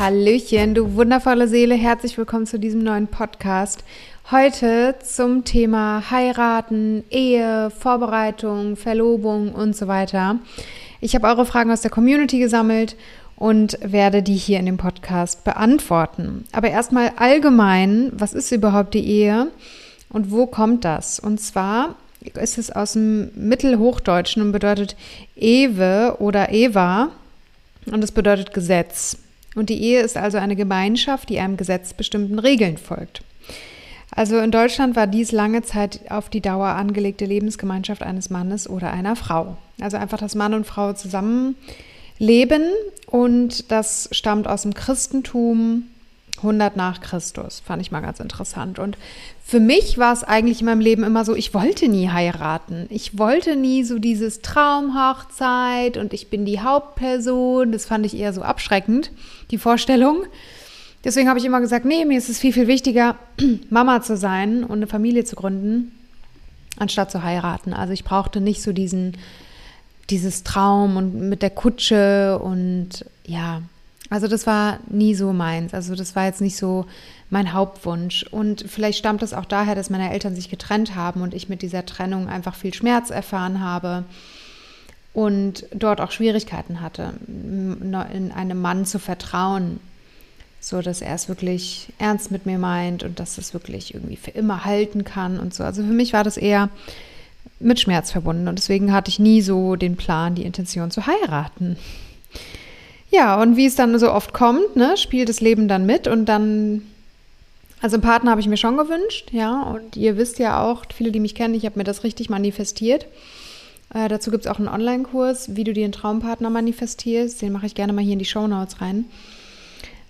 Hallöchen, du wundervolle Seele, herzlich willkommen zu diesem neuen Podcast. Heute zum Thema Heiraten, Ehe, Vorbereitung, Verlobung und so weiter. Ich habe eure Fragen aus der Community gesammelt und werde die hier in dem Podcast beantworten. Aber erstmal allgemein, was ist überhaupt die Ehe und wo kommt das? Und zwar ist es aus dem Mittelhochdeutschen und bedeutet Ewe oder Eva und es bedeutet Gesetz. Und die Ehe ist also eine Gemeinschaft, die einem gesetzbestimmten Regeln folgt. Also in Deutschland war dies lange Zeit auf die Dauer angelegte Lebensgemeinschaft eines Mannes oder einer Frau. Also einfach, dass Mann und Frau zusammen leben und das stammt aus dem Christentum 100 nach Christus. Fand ich mal ganz interessant. Und für mich war es eigentlich in meinem Leben immer so, ich wollte nie heiraten. Ich wollte nie so dieses Traumhochzeit und ich bin die Hauptperson. Das fand ich eher so abschreckend, die Vorstellung. Deswegen habe ich immer gesagt, nee, mir ist es viel, viel wichtiger, Mama zu sein und eine Familie zu gründen, anstatt zu heiraten. Also ich brauchte nicht so diesen, dieses Traum und mit der Kutsche und ja, also das war nie so meins. Also das war jetzt nicht so mein Hauptwunsch. Und vielleicht stammt es auch daher, dass meine Eltern sich getrennt haben und ich mit dieser Trennung einfach viel Schmerz erfahren habe und dort auch Schwierigkeiten hatte, in einem Mann zu vertrauen, so dass er es wirklich ernst mit mir meint und dass es wirklich irgendwie für immer halten kann und so. Also für mich war das eher mit Schmerz verbunden und deswegen hatte ich nie so den Plan, die Intention zu heiraten. Ja, und wie es dann so oft kommt, ne, spielt das Leben dann mit und dann, also einen Partner habe ich mir schon gewünscht, ja, und ihr wisst ja auch, viele, die mich kennen, ich habe mir das richtig manifestiert. Äh, dazu gibt es auch einen Online-Kurs, wie du dir einen Traumpartner manifestierst. Den mache ich gerne mal hier in die Show Notes rein.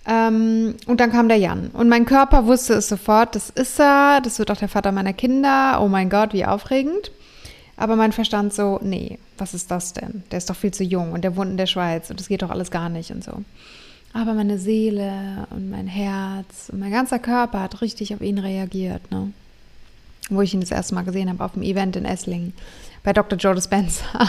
Ähm, und dann kam der Jan. Und mein Körper wusste es sofort, das ist er, das wird auch der Vater meiner Kinder. Oh mein Gott, wie aufregend. Aber mein Verstand so, nee, was ist das denn? Der ist doch viel zu jung und der wohnt in der Schweiz und das geht doch alles gar nicht und so. Aber meine Seele und mein Herz und mein ganzer Körper hat richtig auf ihn reagiert, ne? Wo ich ihn das erste Mal gesehen habe auf dem Event in Esslingen bei Dr. Joe Dispenza.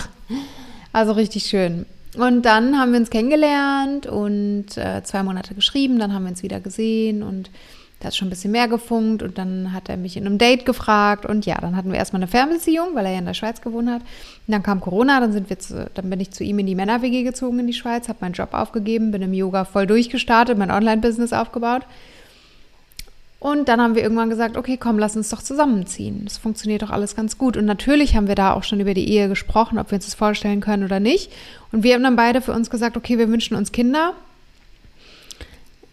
Also richtig schön. Und dann haben wir uns kennengelernt und äh, zwei Monate geschrieben, dann haben wir uns wieder gesehen und da hat schon ein bisschen mehr gefunkt und dann hat er mich in einem Date gefragt und ja, dann hatten wir erstmal eine Fernbeziehung, weil er ja in der Schweiz gewohnt hat. Und dann kam Corona, dann sind wir zu, dann bin ich zu ihm in die Männer-WG gezogen in die Schweiz, habe meinen Job aufgegeben, bin im Yoga voll durchgestartet, mein Online-Business aufgebaut. Und dann haben wir irgendwann gesagt, okay, komm, lass uns doch zusammenziehen. Das funktioniert doch alles ganz gut. Und natürlich haben wir da auch schon über die Ehe gesprochen, ob wir uns das vorstellen können oder nicht. Und wir haben dann beide für uns gesagt, okay, wir wünschen uns Kinder.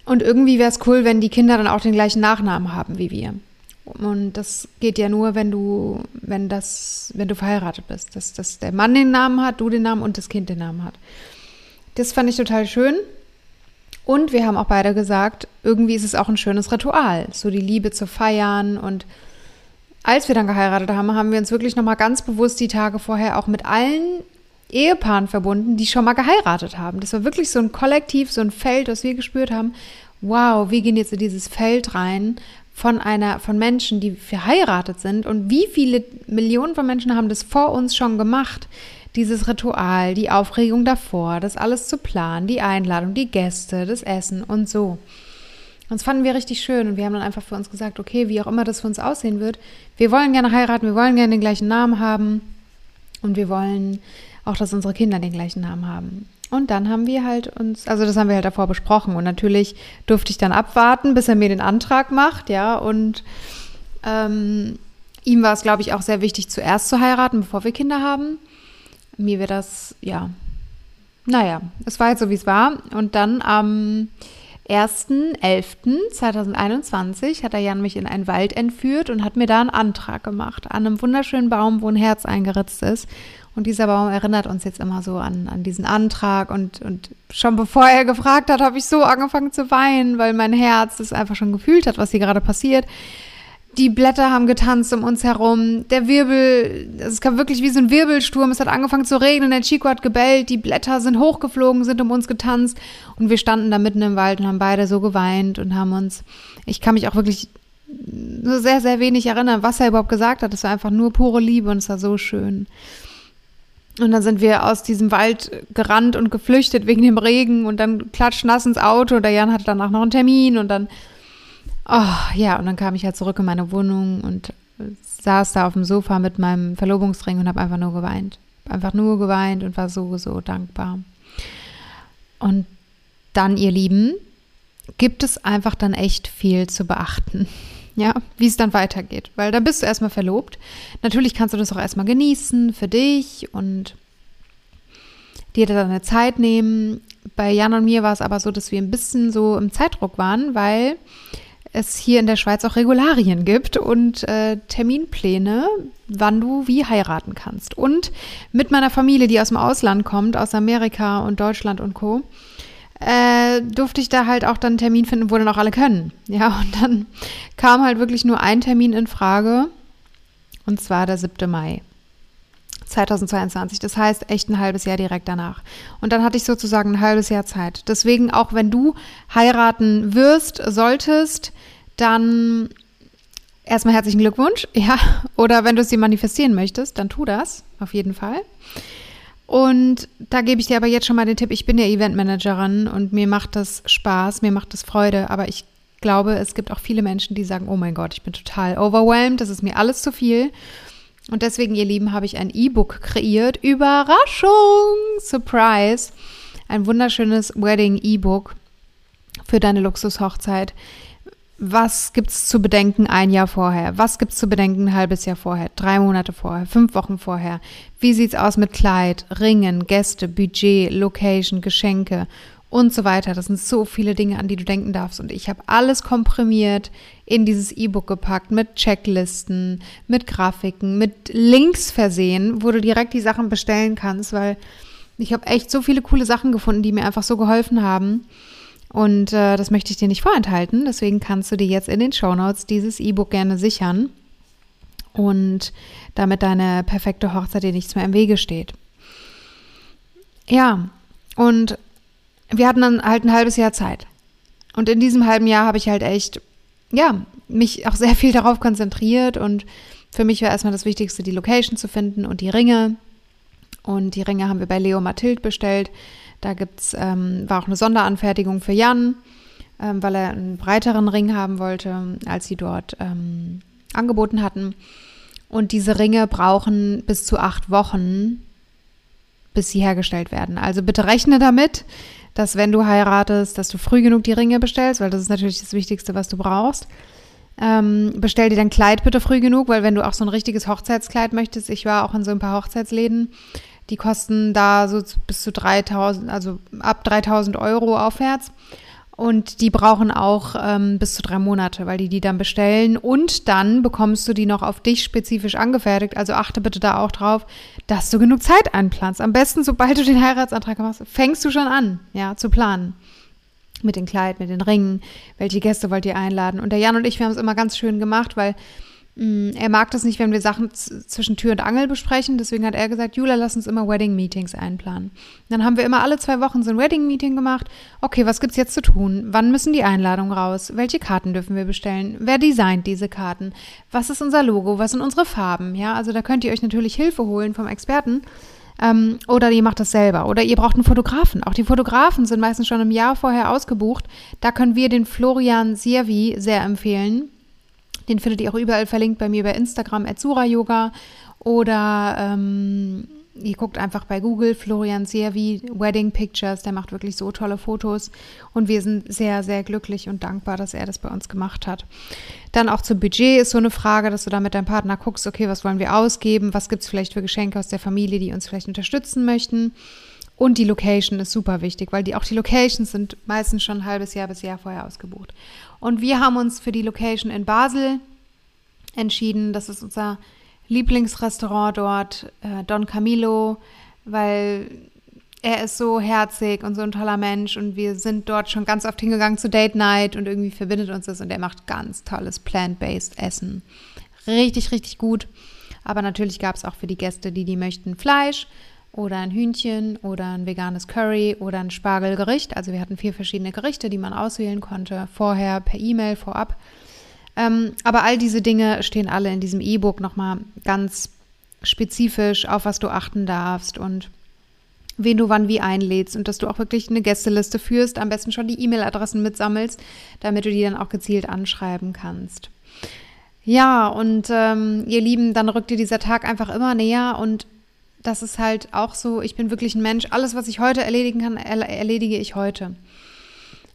Und irgendwie wäre es cool, wenn die Kinder dann auch den gleichen Nachnamen haben wie wir. Und das geht ja nur, wenn du, wenn das, wenn du verheiratet bist. Dass, dass der Mann den Namen hat, du den Namen und das Kind den Namen hat. Das fand ich total schön. Und wir haben auch beide gesagt, irgendwie ist es auch ein schönes Ritual, so die Liebe zu feiern. Und als wir dann geheiratet haben, haben wir uns wirklich nochmal ganz bewusst die Tage vorher auch mit allen Ehepaaren verbunden, die schon mal geheiratet haben. Das war wirklich so ein Kollektiv, so ein Feld, das wir gespürt haben. Wow, wir gehen jetzt in dieses Feld rein von einer, von Menschen, die verheiratet sind und wie viele Millionen von Menschen haben das vor uns schon gemacht. Dieses Ritual, die Aufregung davor, das alles zu planen, die Einladung, die Gäste, das Essen und so. Und das fanden wir richtig schön und wir haben dann einfach für uns gesagt, okay, wie auch immer das für uns aussehen wird, wir wollen gerne heiraten, wir wollen gerne den gleichen Namen haben und wir wollen auch, dass unsere Kinder den gleichen Namen haben. Und dann haben wir halt uns, also das haben wir halt davor besprochen. Und natürlich durfte ich dann abwarten, bis er mir den Antrag macht, ja. Und ähm, ihm war es, glaube ich, auch sehr wichtig, zuerst zu heiraten, bevor wir Kinder haben. Mir wäre das, ja, naja, es war halt so, wie es war. Und dann am 1.11.2021 hat der Jan mich in einen Wald entführt und hat mir da einen Antrag gemacht an einem wunderschönen Baum, wo ein Herz eingeritzt ist. Und dieser Baum erinnert uns jetzt immer so an, an diesen Antrag. Und, und schon bevor er gefragt hat, habe ich so angefangen zu weinen, weil mein Herz das einfach schon gefühlt hat, was hier gerade passiert. Die Blätter haben getanzt um uns herum. Der Wirbel, es kam wirklich wie so ein Wirbelsturm. Es hat angefangen zu regnen. Der Chico hat gebellt. Die Blätter sind hochgeflogen, sind um uns getanzt. Und wir standen da mitten im Wald und haben beide so geweint und haben uns, ich kann mich auch wirklich nur sehr, sehr wenig erinnern, was er überhaupt gesagt hat. Es war einfach nur pure Liebe und es war so schön. Und dann sind wir aus diesem Wald gerannt und geflüchtet wegen dem Regen und dann klatschnass ins Auto. Der Jan hatte danach noch einen Termin und dann Oh, ja, und dann kam ich halt zurück in meine Wohnung und saß da auf dem Sofa mit meinem Verlobungsring und habe einfach nur geweint. Einfach nur geweint und war so, so dankbar. Und dann, ihr Lieben, gibt es einfach dann echt viel zu beachten. Ja, wie es dann weitergeht. Weil dann bist du erstmal verlobt. Natürlich kannst du das auch erstmal genießen für dich und dir deine Zeit nehmen. Bei Jan und mir war es aber so, dass wir ein bisschen so im Zeitdruck waren, weil es hier in der Schweiz auch Regularien gibt und äh, Terminpläne, wann du wie heiraten kannst. Und mit meiner Familie, die aus dem Ausland kommt, aus Amerika und Deutschland und Co., äh, durfte ich da halt auch dann einen Termin finden, wo dann auch alle können. Ja, und dann kam halt wirklich nur ein Termin in Frage, und zwar der 7. Mai. 2022. Das heißt echt ein halbes Jahr direkt danach. Und dann hatte ich sozusagen ein halbes Jahr Zeit. Deswegen, auch wenn du heiraten wirst, solltest, dann erstmal herzlichen Glückwunsch. Ja, oder wenn du es dir manifestieren möchtest, dann tu das auf jeden Fall. Und da gebe ich dir aber jetzt schon mal den Tipp, ich bin ja Eventmanagerin und mir macht das Spaß, mir macht das Freude, aber ich glaube, es gibt auch viele Menschen, die sagen, oh mein Gott, ich bin total overwhelmed, das ist mir alles zu viel. Und deswegen, ihr Lieben, habe ich ein E-Book kreiert. Überraschung! Surprise! Ein wunderschönes Wedding-E-Book für deine Luxushochzeit. Was gibt es zu bedenken ein Jahr vorher? Was gibt es zu bedenken ein halbes Jahr vorher? Drei Monate vorher? Fünf Wochen vorher? Wie sieht es aus mit Kleid, Ringen, Gäste, Budget, Location, Geschenke und so weiter. Das sind so viele Dinge, an die du denken darfst. Und ich habe alles komprimiert in dieses E-Book gepackt mit Checklisten, mit Grafiken, mit Links versehen, wo du direkt die Sachen bestellen kannst, weil ich habe echt so viele coole Sachen gefunden, die mir einfach so geholfen haben. Und äh, das möchte ich dir nicht vorenthalten. Deswegen kannst du dir jetzt in den Show Notes dieses E-Book gerne sichern und damit deine perfekte Hochzeit dir nichts mehr im Wege steht. Ja, und wir hatten dann halt ein halbes Jahr Zeit. Und in diesem halben Jahr habe ich halt echt, ja, mich auch sehr viel darauf konzentriert und für mich war erstmal das Wichtigste, die Location zu finden und die Ringe. Und die Ringe haben wir bei Leo Mathilde bestellt. Da gibt's, ähm, war auch eine Sonderanfertigung für Jan, ähm, weil er einen breiteren Ring haben wollte, als sie dort ähm, angeboten hatten. Und diese Ringe brauchen bis zu acht Wochen, bis sie hergestellt werden. Also bitte rechne damit, dass wenn du heiratest, dass du früh genug die Ringe bestellst, weil das ist natürlich das Wichtigste, was du brauchst. Ähm, bestell dir dein Kleid bitte früh genug, weil wenn du auch so ein richtiges Hochzeitskleid möchtest, ich war auch in so ein paar Hochzeitsläden, die kosten da so bis zu 3000, also ab 3000 Euro aufwärts. Und die brauchen auch ähm, bis zu drei Monate, weil die die dann bestellen. Und dann bekommst du die noch auf dich spezifisch angefertigt. Also achte bitte da auch drauf, dass du genug Zeit einplanst. Am besten, sobald du den Heiratsantrag machst, fängst du schon an, ja, zu planen. Mit dem Kleid, mit den Ringen, welche Gäste wollt ihr einladen. Und der Jan und ich, wir haben es immer ganz schön gemacht, weil Mm, er mag das nicht, wenn wir Sachen zwischen Tür und Angel besprechen. Deswegen hat er gesagt, Jula, lass uns immer Wedding-Meetings einplanen. Dann haben wir immer alle zwei Wochen so ein Wedding-Meeting gemacht. Okay, was gibt's jetzt zu tun? Wann müssen die Einladungen raus? Welche Karten dürfen wir bestellen? Wer designt diese Karten? Was ist unser Logo? Was sind unsere Farben? Ja, also da könnt ihr euch natürlich Hilfe holen vom Experten. Ähm, oder ihr macht das selber. Oder ihr braucht einen Fotografen. Auch die Fotografen sind meistens schon im Jahr vorher ausgebucht. Da können wir den Florian Siervi sehr empfehlen den findet ihr auch überall verlinkt bei mir bei Instagram, Azura Yoga. Oder ähm, ihr guckt einfach bei Google Florian Servi Wedding Pictures, der macht wirklich so tolle Fotos und wir sind sehr, sehr glücklich und dankbar, dass er das bei uns gemacht hat. Dann auch zum Budget ist so eine Frage, dass du da mit deinem Partner guckst, okay, was wollen wir ausgeben, was gibt es vielleicht für Geschenke aus der Familie, die uns vielleicht unterstützen möchten. Und die Location ist super wichtig, weil die, auch die Locations sind meistens schon ein halbes Jahr bis Jahr vorher ausgebucht. Und wir haben uns für die Location in Basel entschieden. Das ist unser Lieblingsrestaurant dort, äh, Don Camilo, weil er ist so herzig und so ein toller Mensch und wir sind dort schon ganz oft hingegangen zu Date Night und irgendwie verbindet uns das und er macht ganz tolles plant-based Essen. Richtig, richtig gut. Aber natürlich gab es auch für die Gäste, die die möchten, Fleisch oder ein Hühnchen oder ein veganes Curry oder ein Spargelgericht. Also wir hatten vier verschiedene Gerichte, die man auswählen konnte, vorher per E-Mail, vorab. Ähm, aber all diese Dinge stehen alle in diesem E-Book nochmal ganz spezifisch, auf was du achten darfst und wen du wann wie einlädst und dass du auch wirklich eine Gästeliste führst, am besten schon die E-Mail-Adressen mitsammelst, damit du die dann auch gezielt anschreiben kannst. Ja, und ähm, ihr Lieben, dann rückt dir dieser Tag einfach immer näher und das ist halt auch so, ich bin wirklich ein Mensch, alles, was ich heute erledigen kann, erledige ich heute.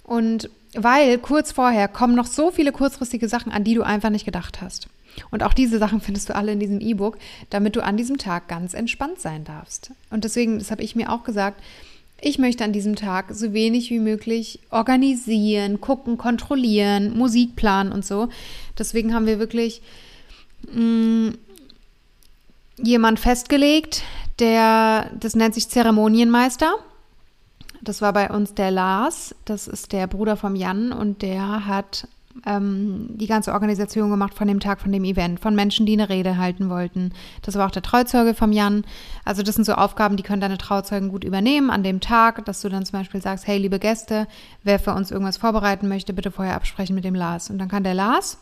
Und weil kurz vorher kommen noch so viele kurzfristige Sachen, an die du einfach nicht gedacht hast. Und auch diese Sachen findest du alle in diesem E-Book, damit du an diesem Tag ganz entspannt sein darfst. Und deswegen, das habe ich mir auch gesagt, ich möchte an diesem Tag so wenig wie möglich organisieren, gucken, kontrollieren, Musik planen und so. Deswegen haben wir wirklich mh, mm, jemand festgelegt, der, das nennt sich Zeremonienmeister. Das war bei uns der Lars, das ist der Bruder vom Jan und der hat ähm, die ganze Organisation gemacht von dem Tag, von dem Event, von Menschen, die eine Rede halten wollten. Das war auch der Trauzeuge vom Jan. Also das sind so Aufgaben, die können deine Trauzeugen gut übernehmen an dem Tag, dass du dann zum Beispiel sagst, hey, liebe Gäste, wer für uns irgendwas vorbereiten möchte, bitte vorher absprechen mit dem Lars. Und dann kann der Lars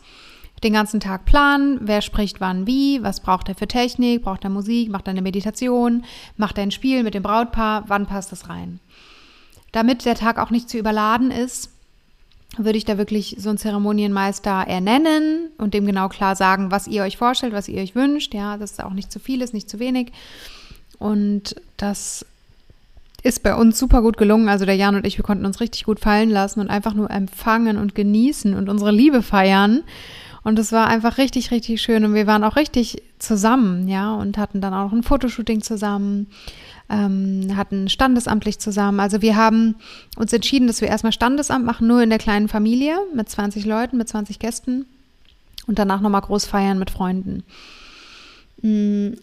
den ganzen Tag planen, wer spricht wann wie, was braucht er für Technik, braucht er Musik, macht er eine Meditation, macht er ein Spiel mit dem Brautpaar, wann passt das rein. Damit der Tag auch nicht zu überladen ist, würde ich da wirklich so einen Zeremonienmeister ernennen und dem genau klar sagen, was ihr euch vorstellt, was ihr euch wünscht, ja, dass es auch nicht zu viel ist, nicht zu wenig. Und das ist bei uns super gut gelungen. Also der Jan und ich, wir konnten uns richtig gut fallen lassen und einfach nur empfangen und genießen und unsere Liebe feiern. Und es war einfach richtig, richtig schön. Und wir waren auch richtig zusammen, ja, und hatten dann auch ein Fotoshooting zusammen ähm, hatten standesamtlich zusammen. Also wir haben uns entschieden, dass wir erstmal Standesamt machen, nur in der kleinen Familie mit 20 Leuten, mit 20 Gästen und danach nochmal groß feiern mit Freunden. Mm,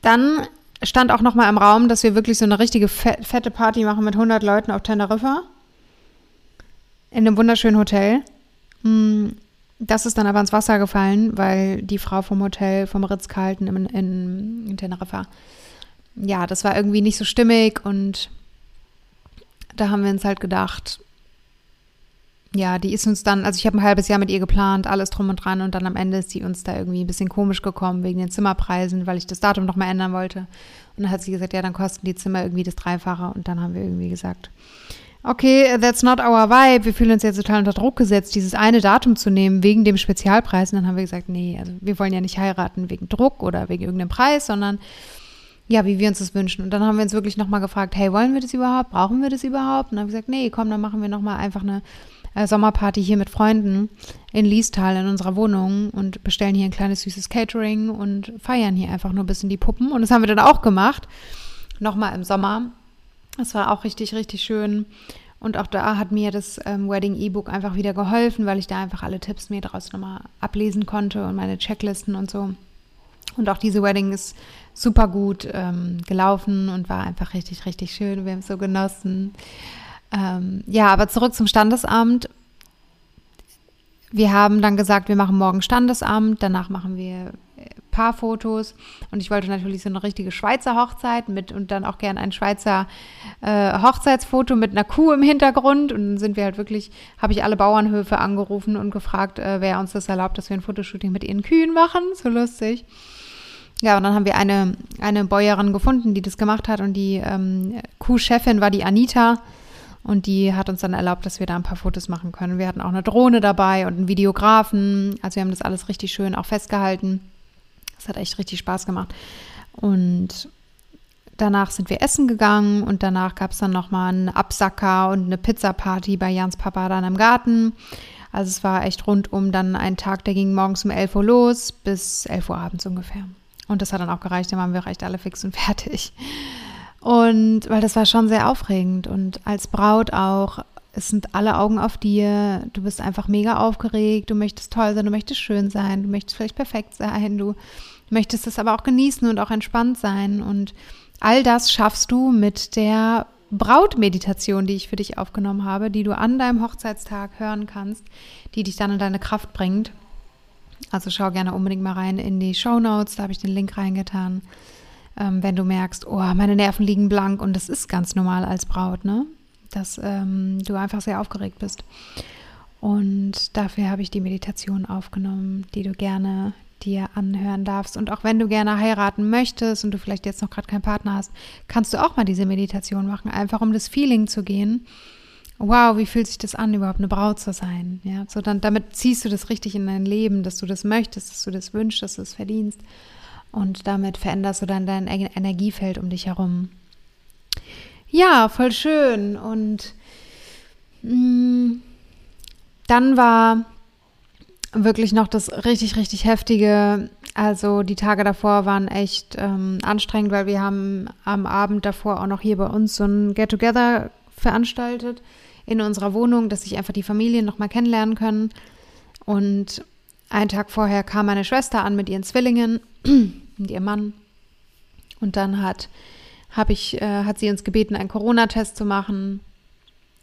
dann stand auch nochmal im Raum, dass wir wirklich so eine richtige fette Party machen mit 100 Leuten auf Teneriffa. In einem wunderschönen Hotel. Das ist dann aber ins Wasser gefallen, weil die Frau vom Hotel, vom Ritz-Carlton in, in, in Teneriffa, ja, das war irgendwie nicht so stimmig und da haben wir uns halt gedacht, ja, die ist uns dann, also ich habe ein halbes Jahr mit ihr geplant, alles drum und dran und dann am Ende ist sie uns da irgendwie ein bisschen komisch gekommen wegen den Zimmerpreisen, weil ich das Datum noch mal ändern wollte. Und dann hat sie gesagt, ja, dann kosten die Zimmer irgendwie das Dreifache und dann haben wir irgendwie gesagt, okay, that's not our vibe, wir fühlen uns jetzt total unter Druck gesetzt, dieses eine Datum zu nehmen wegen dem Spezialpreis. Und dann haben wir gesagt, nee, also wir wollen ja nicht heiraten wegen Druck oder wegen irgendeinem Preis, sondern ja, wie wir uns das wünschen. Und dann haben wir uns wirklich nochmal gefragt, hey, wollen wir das überhaupt? Brauchen wir das überhaupt? Und dann haben wir gesagt, nee, komm, dann machen wir nochmal einfach eine äh, Sommerparty hier mit Freunden in Liestal in unserer Wohnung und bestellen hier ein kleines süßes Catering und feiern hier einfach nur ein bisschen die Puppen. Und das haben wir dann auch gemacht. Nochmal im Sommer. Das war auch richtig, richtig schön. Und auch da hat mir das ähm, Wedding E-Book einfach wieder geholfen, weil ich da einfach alle Tipps mir daraus nochmal ablesen konnte und meine Checklisten und so. Und auch diese Wedding ist super gut ähm, gelaufen und war einfach richtig, richtig schön. Wir haben es so genossen. Ähm, ja, aber zurück zum Standesamt. Wir haben dann gesagt, wir machen morgen Standesamt, danach machen wir Paarfotos und ich wollte natürlich so eine richtige Schweizer Hochzeit mit und dann auch gern ein Schweizer äh, Hochzeitsfoto mit einer Kuh im Hintergrund und dann sind wir halt wirklich, habe ich alle Bauernhöfe angerufen und gefragt, äh, wer uns das erlaubt, dass wir ein Fotoshooting mit ihren Kühen machen, so lustig. Ja, und dann haben wir eine, eine Bäuerin gefunden, die das gemacht hat und die ähm, Kuhchefin war die Anita und die hat uns dann erlaubt, dass wir da ein paar Fotos machen können. Wir hatten auch eine Drohne dabei und einen Videografen, also wir haben das alles richtig schön auch festgehalten. Das hat echt richtig Spaß gemacht. Und danach sind wir essen gegangen und danach gab es dann nochmal einen Absacker und eine Pizza-Party bei Jans Papa dann im Garten. Also es war echt rundum dann ein Tag, der ging morgens um 11 Uhr los bis 11 Uhr abends ungefähr. Und das hat dann auch gereicht, dann waren wir recht alle fix und fertig. Und weil das war schon sehr aufregend und als Braut auch, es sind alle Augen auf dir, du bist einfach mega aufgeregt, du möchtest toll sein, du möchtest schön sein, du möchtest vielleicht perfekt sein, du möchtest es aber auch genießen und auch entspannt sein. Und all das schaffst du mit der Brautmeditation, die ich für dich aufgenommen habe, die du an deinem Hochzeitstag hören kannst, die dich dann in deine Kraft bringt. Also schau gerne unbedingt mal rein in die Show Notes, da habe ich den Link reingetan. Ähm, wenn du merkst, oh, meine Nerven liegen blank und das ist ganz normal als Braut, ne? Dass ähm, du einfach sehr aufgeregt bist. Und dafür habe ich die Meditation aufgenommen, die du gerne dir anhören darfst. Und auch wenn du gerne heiraten möchtest und du vielleicht jetzt noch gerade keinen Partner hast, kannst du auch mal diese Meditation machen, einfach um das Feeling zu gehen. Wow, wie fühlt sich das an, überhaupt eine Braut zu sein? Ja, so dann damit ziehst du das richtig in dein Leben, dass du das möchtest, dass du das wünschst, dass du es verdienst. Und damit veränderst du dann dein Energiefeld um dich herum. Ja, voll schön. Und mh, mm, dann war wirklich noch das richtig, richtig heftige. Also die Tage davor waren echt ähm, anstrengend, weil wir haben am Abend davor auch noch hier bei uns so ein Get-Together veranstaltet in unserer Wohnung, dass sich einfach die Familien nochmal kennenlernen können. Und einen Tag vorher kam meine Schwester an mit ihren Zwillingen und ihrem Mann. Und dann hat, hab ich, äh, hat sie uns gebeten, einen Corona-Test zu machen.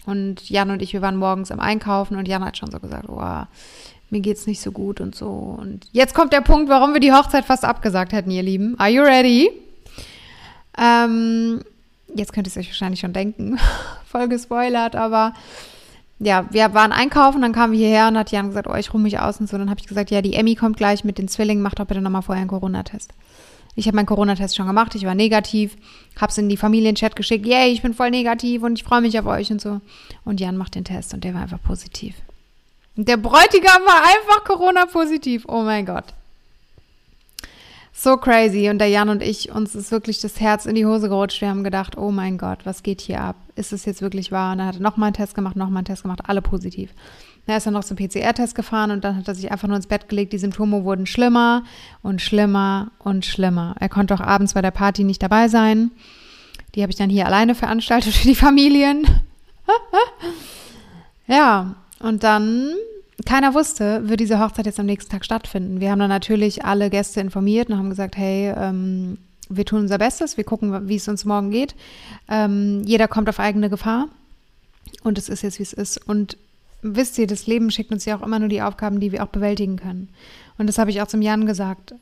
Und Jan und ich, wir waren morgens am Einkaufen und Jan hat schon so gesagt, oh, mir geht's nicht so gut und so. Und jetzt kommt der Punkt, warum wir die Hochzeit fast abgesagt hätten, ihr Lieben. Are you ready? Ähm, jetzt könnt ihr es euch wahrscheinlich schon denken, voll gespoilert, aber ja, wir waren einkaufen, dann kamen wir hierher und hat Jan gesagt, oh, ich ruhe mich aus und so. Dann habe ich gesagt, ja, die Emmy kommt gleich mit den Zwillingen, mach doch bitte nochmal vorher einen Corona-Test. Ich habe meinen Corona-Test schon gemacht, ich war negativ, habe es in die Familienchat geschickt, yay, ich bin voll negativ und ich freue mich auf euch und so. Und Jan macht den Test und der war einfach positiv. Der Bräutigam war einfach Corona-positiv. Oh mein Gott. So crazy. Und der Jan und ich, uns ist wirklich das Herz in die Hose gerutscht. Wir haben gedacht, oh mein Gott, was geht hier ab? Ist es jetzt wirklich wahr? Und dann hat er nochmal einen Test gemacht, nochmal einen Test gemacht, alle positiv. Dann ist er noch zum PCR-Test gefahren und dann hat er sich einfach nur ins Bett gelegt. Die Symptome wurden schlimmer und schlimmer und schlimmer. Er konnte auch abends bei der Party nicht dabei sein. Die habe ich dann hier alleine veranstaltet für die Familien. ja, und dann, keiner wusste, wird diese Hochzeit jetzt am nächsten Tag stattfinden. Wir haben dann natürlich alle Gäste informiert und haben gesagt, hey, ähm, wir tun unser Bestes, wir gucken, wie es uns morgen geht. Ähm, jeder kommt auf eigene Gefahr. Und es ist jetzt, wie es ist. Und wisst ihr, das Leben schickt uns ja auch immer nur die Aufgaben, die wir auch bewältigen können. Und das habe ich auch zum Jan gesagt.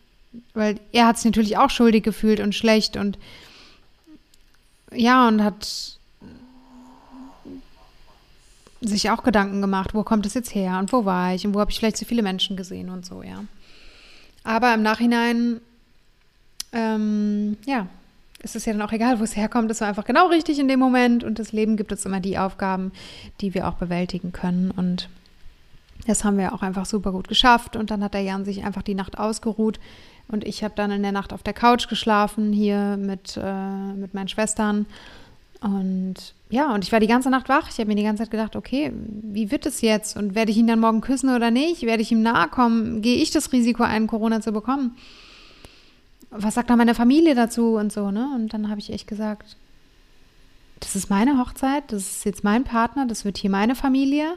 Weil er hat sich natürlich auch schuldig gefühlt und schlecht und ja, und hat sich auch Gedanken gemacht, wo kommt es jetzt her und wo war ich und wo habe ich vielleicht so viele Menschen gesehen und so, ja. Aber im Nachhinein, ähm, ja, ist es ja dann auch egal, wo es herkommt. Es war einfach genau richtig in dem Moment und das Leben gibt uns immer die Aufgaben, die wir auch bewältigen können und das haben wir auch einfach super gut geschafft und dann hat der Jan sich einfach die Nacht ausgeruht und ich habe dann in der Nacht auf der Couch geschlafen hier mit, äh, mit meinen Schwestern und ja, und ich war die ganze Nacht wach. Ich habe mir die ganze Zeit gedacht, okay, wie wird es jetzt? Und werde ich ihn dann morgen küssen oder nicht? Werde ich ihm nahe kommen? Gehe ich das Risiko ein, Corona zu bekommen? Was sagt dann meine Familie dazu und so, ne? Und dann habe ich echt gesagt, das ist meine Hochzeit, das ist jetzt mein Partner, das wird hier meine Familie.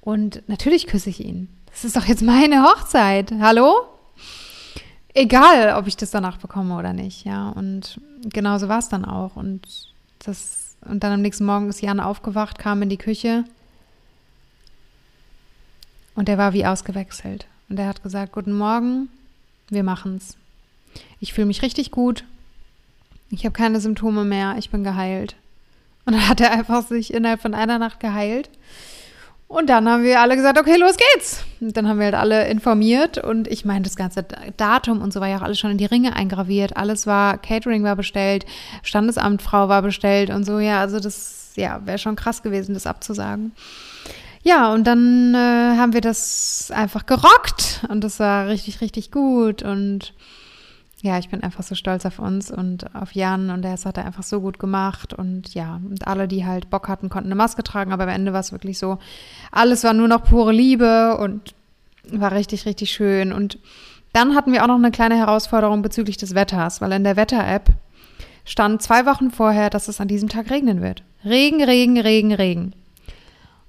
Und natürlich küsse ich ihn. Das ist doch jetzt meine Hochzeit. Hallo? Egal, ob ich das danach bekomme oder nicht, ja. Und genauso war es dann auch. Und das, und dann am nächsten Morgen ist Jan aufgewacht, kam in die Küche und er war wie ausgewechselt. Und er hat gesagt, guten Morgen, wir machen's. Ich fühle mich richtig gut. Ich habe keine Symptome mehr, ich bin geheilt. Und dann hat er einfach sich innerhalb von einer Nacht geheilt. Und dann haben wir alle gesagt, okay, los geht's. Und dann haben wir halt alle informiert und ich meine, das ganze Datum und so war ja auch alles schon in die Ringe eingraviert. Alles war, Catering war bestellt, Standesamtfrau war bestellt und so. Ja, also das, ja, wäre schon krass gewesen, das abzusagen. Ja, und dann äh, haben wir das einfach gerockt und das war richtig, richtig gut und ja, ich bin einfach so stolz auf uns und auf Jan und er hat er einfach so gut gemacht und ja, und alle, die halt Bock hatten, konnten eine Maske tragen, aber am Ende war es wirklich so, alles war nur noch pure Liebe und war richtig, richtig schön und dann hatten wir auch noch eine kleine Herausforderung bezüglich des Wetters, weil in der Wetter-App stand zwei Wochen vorher, dass es an diesem Tag regnen wird. Regen, Regen, Regen, Regen.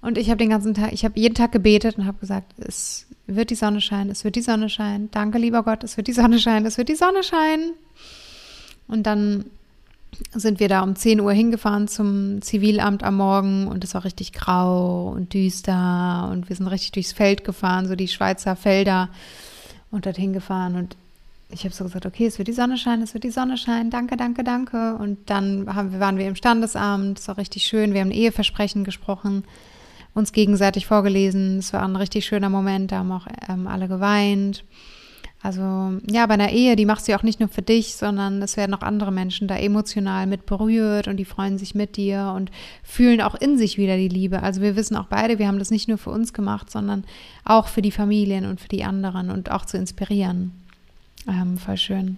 Und ich habe den ganzen Tag, ich habe jeden Tag gebetet und habe gesagt, es wird die Sonne scheinen, es wird die Sonne scheinen. Danke, lieber Gott, es wird die Sonne scheinen, es wird die Sonne scheinen. Und dann sind wir da um 10 Uhr hingefahren zum Zivilamt am Morgen und es war richtig grau und düster und wir sind richtig durchs Feld gefahren, so die Schweizer Felder und dorthin gefahren und ich habe so gesagt, okay, es wird die Sonne scheinen, es wird die Sonne scheinen, danke, danke, danke. Und dann haben, waren wir im Standesamt, es war richtig schön, wir haben Eheversprechen gesprochen, uns gegenseitig vorgelesen, es war ein richtig schöner Moment, da haben auch ähm, alle geweint. Also ja, bei einer Ehe, die machst du ja auch nicht nur für dich, sondern es werden auch andere Menschen da emotional mit berührt und die freuen sich mit dir und fühlen auch in sich wieder die Liebe. Also wir wissen auch beide, wir haben das nicht nur für uns gemacht, sondern auch für die Familien und für die anderen und auch zu inspirieren. Ähm, voll schön.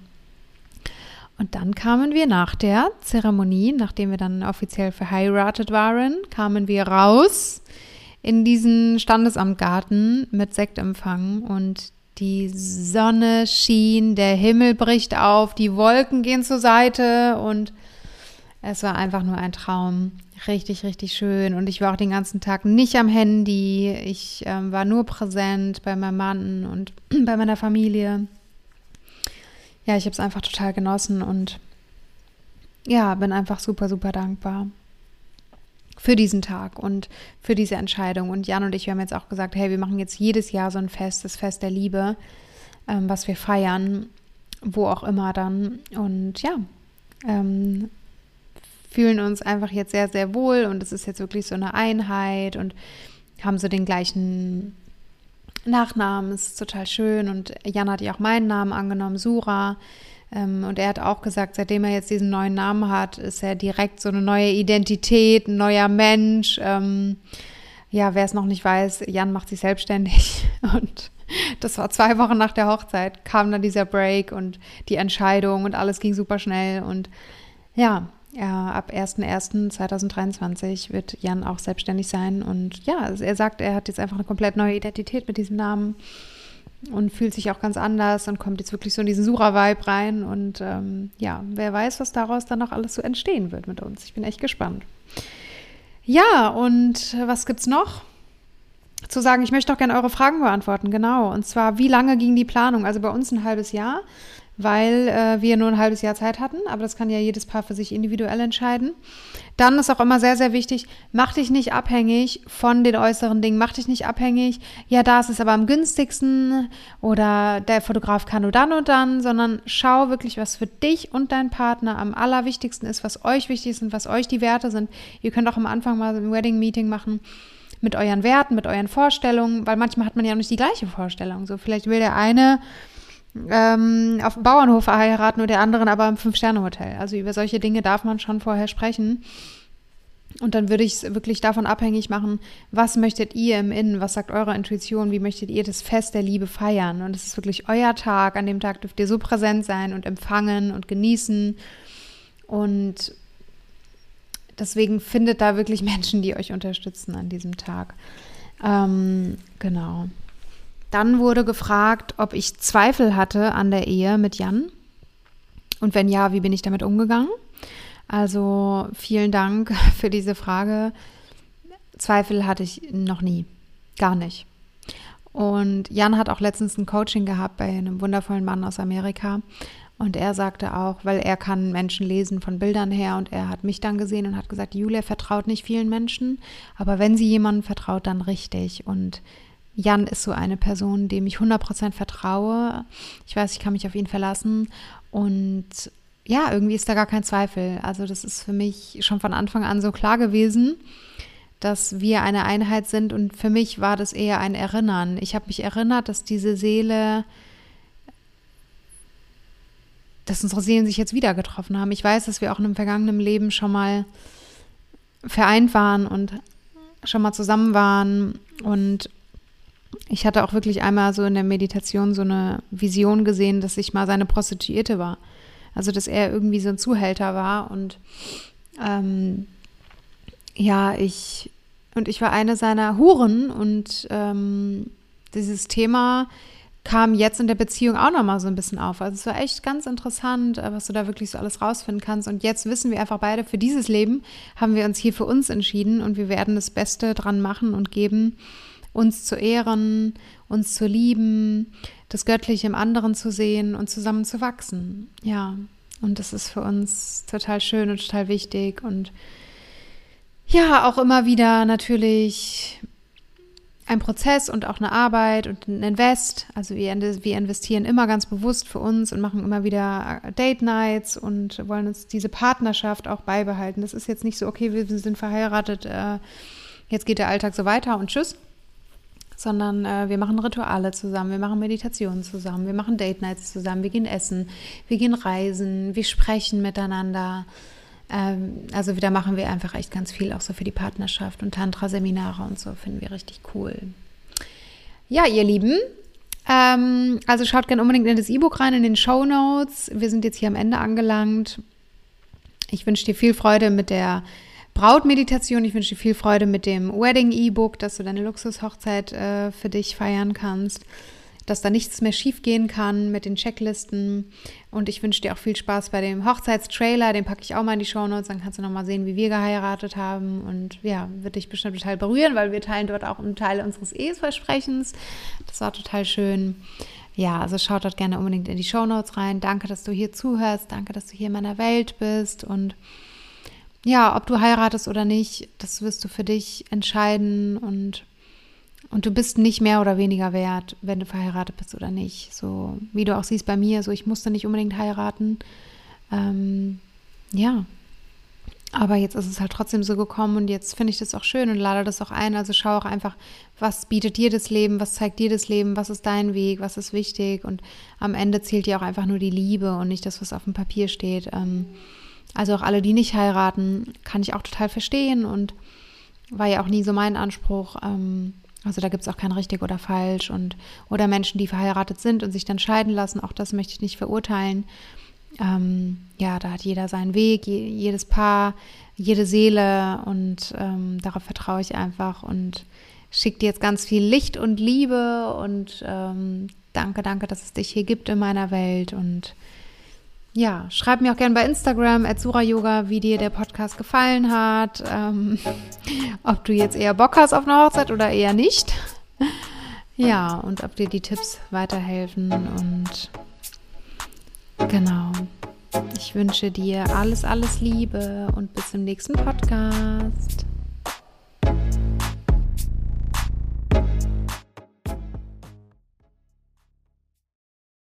Und dann kamen wir nach der Zeremonie, nachdem wir dann offiziell verheiratet waren, kamen wir raus in diesen Standesamtgarten mit Sektempfang und die Sonne schien, der Himmel bricht auf, die Wolken gehen zur Seite und es war einfach nur ein Traum. Richtig, richtig schön. Und ich war auch den ganzen Tag nicht am Handy. Ich ähm, war nur präsent bei meinem Mann und bei meiner Familie. Ja, ich habe es einfach total genossen und ja, bin einfach super, super dankbar für diesen Tag und für diese Entscheidung. Und Jan und ich, wir haben jetzt auch gesagt, hey, wir machen jetzt jedes Jahr so ein Fest, das Fest der Liebe, ähm, was wir feiern, wo auch immer dann. Und ja, ähm, fühlen uns einfach jetzt sehr, sehr wohl und es ist jetzt wirklich so eine Einheit und haben so den gleichen Nachnamen. Ist total schön und Jan hat ja auch meinen Namen angenommen, Sura. Ähm, und er hat auch gesagt, seitdem er jetzt diesen neuen Namen hat, ist er direkt so eine neue Identität, ein neuer Mensch. Ähm, ja, wer es noch nicht weiß, Jan macht sich selbstständig und das war zwei Wochen nach der Hochzeit, kam dann dieser Break und die Entscheidung und alles ging super schnell und ja, ja, ab 01.01.2023 wird Jan auch selbstständig sein und ja, er sagt, er hat jetzt einfach eine komplett neue Identität mit diesem Namen und fühlt sich auch ganz anders und kommt jetzt wirklich so in diesen Sura-Vibe rein. Und ähm, ja, wer weiß, was daraus dann noch alles so entstehen wird mit uns. Ich bin echt gespannt. Ja, und was gibt's noch? Zu sagen, ich möchte auch gerne eure Fragen beantworten, genau. Und zwar, wie lange ging die Planung? Also bei uns ein halbes Jahr weil äh, wir nur ein halbes Jahr Zeit hatten, aber das kann ja jedes Paar für sich individuell entscheiden. Dann ist auch immer sehr, sehr wichtig, mach dich nicht abhängig von den äußeren Dingen, mach dich nicht abhängig, ja, da ist es aber am günstigsten oder der Fotograf kann nur dann und dann, sondern schau wirklich, was für dich und deinen Partner am allerwichtigsten ist, was euch wichtig ist und was euch die Werte sind. Ihr könnt auch am Anfang mal ein Wedding-Meeting machen mit euren Werten, mit euren Vorstellungen, weil manchmal hat man ja nicht die gleiche Vorstellung. So, vielleicht will der eine ähm, auf dem Bauernhof heiraten und der anderen aber im Fünf-Sterne-Hotel. Also über solche Dinge darf man schon vorher sprechen. Und dann würde ich es wirklich davon abhängig machen, was möchtet ihr im Innen, was sagt eure Intuition, wie möchtet ihr das Fest der Liebe feiern. Und es ist wirklich euer Tag, an dem Tag dürft ihr so präsent sein und empfangen und genießen. Und deswegen findet da wirklich Menschen, die euch unterstützen an diesem Tag. Ähm, genau. Dann wurde gefragt, ob ich Zweifel hatte an der Ehe mit Jan. Und wenn ja, wie bin ich damit umgegangen? Also vielen Dank für diese Frage. Zweifel hatte ich noch nie. Gar nicht. Und Jan hat auch letztens ein Coaching gehabt bei einem wundervollen Mann aus Amerika. Und er sagte auch, weil er kann Menschen lesen von Bildern her und er hat mich dann gesehen und hat gesagt, Julia vertraut nicht vielen Menschen, aber wenn sie jemandem vertraut, dann richtig. Und Jan ist so eine Person, dem ich 100% vertraue. Ich weiß, ich kann mich auf ihn verlassen. Und ja, irgendwie ist da gar kein Zweifel. Also das ist für mich schon von Anfang an so klar gewesen, dass wir eine Einheit sind. Und für mich war das eher ein Erinnern. Ich habe mich erinnert, dass diese Seele, dass unsere Seelen sich jetzt wieder getroffen haben. Ich weiß, dass wir auch in einem vergangenen Leben schon mal vereint waren und schon mal zusammen waren und ich hatte auch wirklich einmal so in der Meditation so eine Vision gesehen, dass ich mal seine Prostituierte war. Also, dass er irgendwie so ein Zuhälter war und ähm, ja, ich und ich war eine seiner Huren und ähm, dieses Thema kam jetzt in der Beziehung auch nochmal so ein bisschen auf. Also es war echt ganz interessant, äh, was du da wirklich so alles rausfinden kannst. Und jetzt wissen wir einfach beide, für dieses Leben haben wir uns hier für uns entschieden und wir werden das Beste dran machen und geben, uns zu ehren, uns zu lieben, das Göttliche im anderen zu sehen und zusammen zu wachsen. Ja, und das ist für uns total schön und total wichtig und ja, auch immer wieder natürlich ein Prozess und auch eine Arbeit und ein Invest. Also wir, wir investieren immer ganz bewusst für uns und machen immer wieder äh, Date Nights und wollen uns diese Partnerschaft auch beibehalten. Das ist jetzt nicht so, okay, wir sind verheiratet, äh, jetzt geht der Alltag so weiter und tschüss. Sondern äh, wir machen Rituale zusammen, wir machen Meditationen zusammen, wir machen Date Nights zusammen, wir gehen essen, wir gehen reisen, wir sprechen miteinander. Ähm, also da machen wir einfach echt ganz viel auch so für die Partnerschaft und Tantra-Seminare und so finden wir richtig cool. Ja, ihr Lieben, ähm, also schaut gerne unbedingt in das E-Book rein, in den Show Notes. Wir sind jetzt hier am Ende angelangt. Ich wünsche dir viel Freude mit der Brautmeditation. Ich wünsche dir viel Freude mit dem Wedding-E-Book, dass du deine Luxushochzeit äh, für dich feiern kannst dass da nichts mehr schiefgehen kann mit den Checklisten. Und ich wünsche dir auch viel Spaß bei dem Hochzeitstrailer. Den packe ich auch mal in die Shownotes. Dann kannst du nochmal sehen, wie wir geheiratet haben. Und ja, wird dich bestimmt total berühren, weil wir teilen dort auch einen Teil unseres Eheversprechens. Das war total schön. Ja, also schaut dort gerne unbedingt in die Shownotes rein. Danke, dass du hier zuhörst. Danke, dass du hier in meiner Welt bist. Und ja, ob du heiratest oder nicht, das wirst du für dich entscheiden. Und und du bist nicht mehr oder weniger wert, wenn du verheiratet bist oder nicht. So wie du auch siehst bei mir, so ich musste nicht unbedingt heiraten. Ähm, ja. Aber jetzt ist es halt trotzdem so gekommen und jetzt finde ich das auch schön und lade das auch ein. Also schau auch einfach, was bietet dir das Leben, was zeigt dir das Leben, was ist dein Weg, was ist wichtig. Und am Ende zählt dir auch einfach nur die Liebe und nicht das, was auf dem Papier steht. Ähm, also auch alle, die nicht heiraten, kann ich auch total verstehen und war ja auch nie so mein Anspruch. Ähm, also da gibt es auch kein richtig oder falsch und oder Menschen, die verheiratet sind und sich dann scheiden lassen, auch das möchte ich nicht verurteilen. Ähm, ja, da hat jeder seinen Weg, je, jedes Paar, jede Seele und ähm, darauf vertraue ich einfach und schicke dir jetzt ganz viel Licht und Liebe und ähm, danke, danke, dass es dich hier gibt in meiner Welt und ja, schreib mir auch gerne bei Instagram, Yoga, wie dir der Podcast gefallen hat. Ähm, ob du jetzt eher Bock hast auf eine Hochzeit oder eher nicht. Ja, und ob dir die Tipps weiterhelfen. Und genau. Ich wünsche dir alles, alles Liebe und bis zum nächsten Podcast.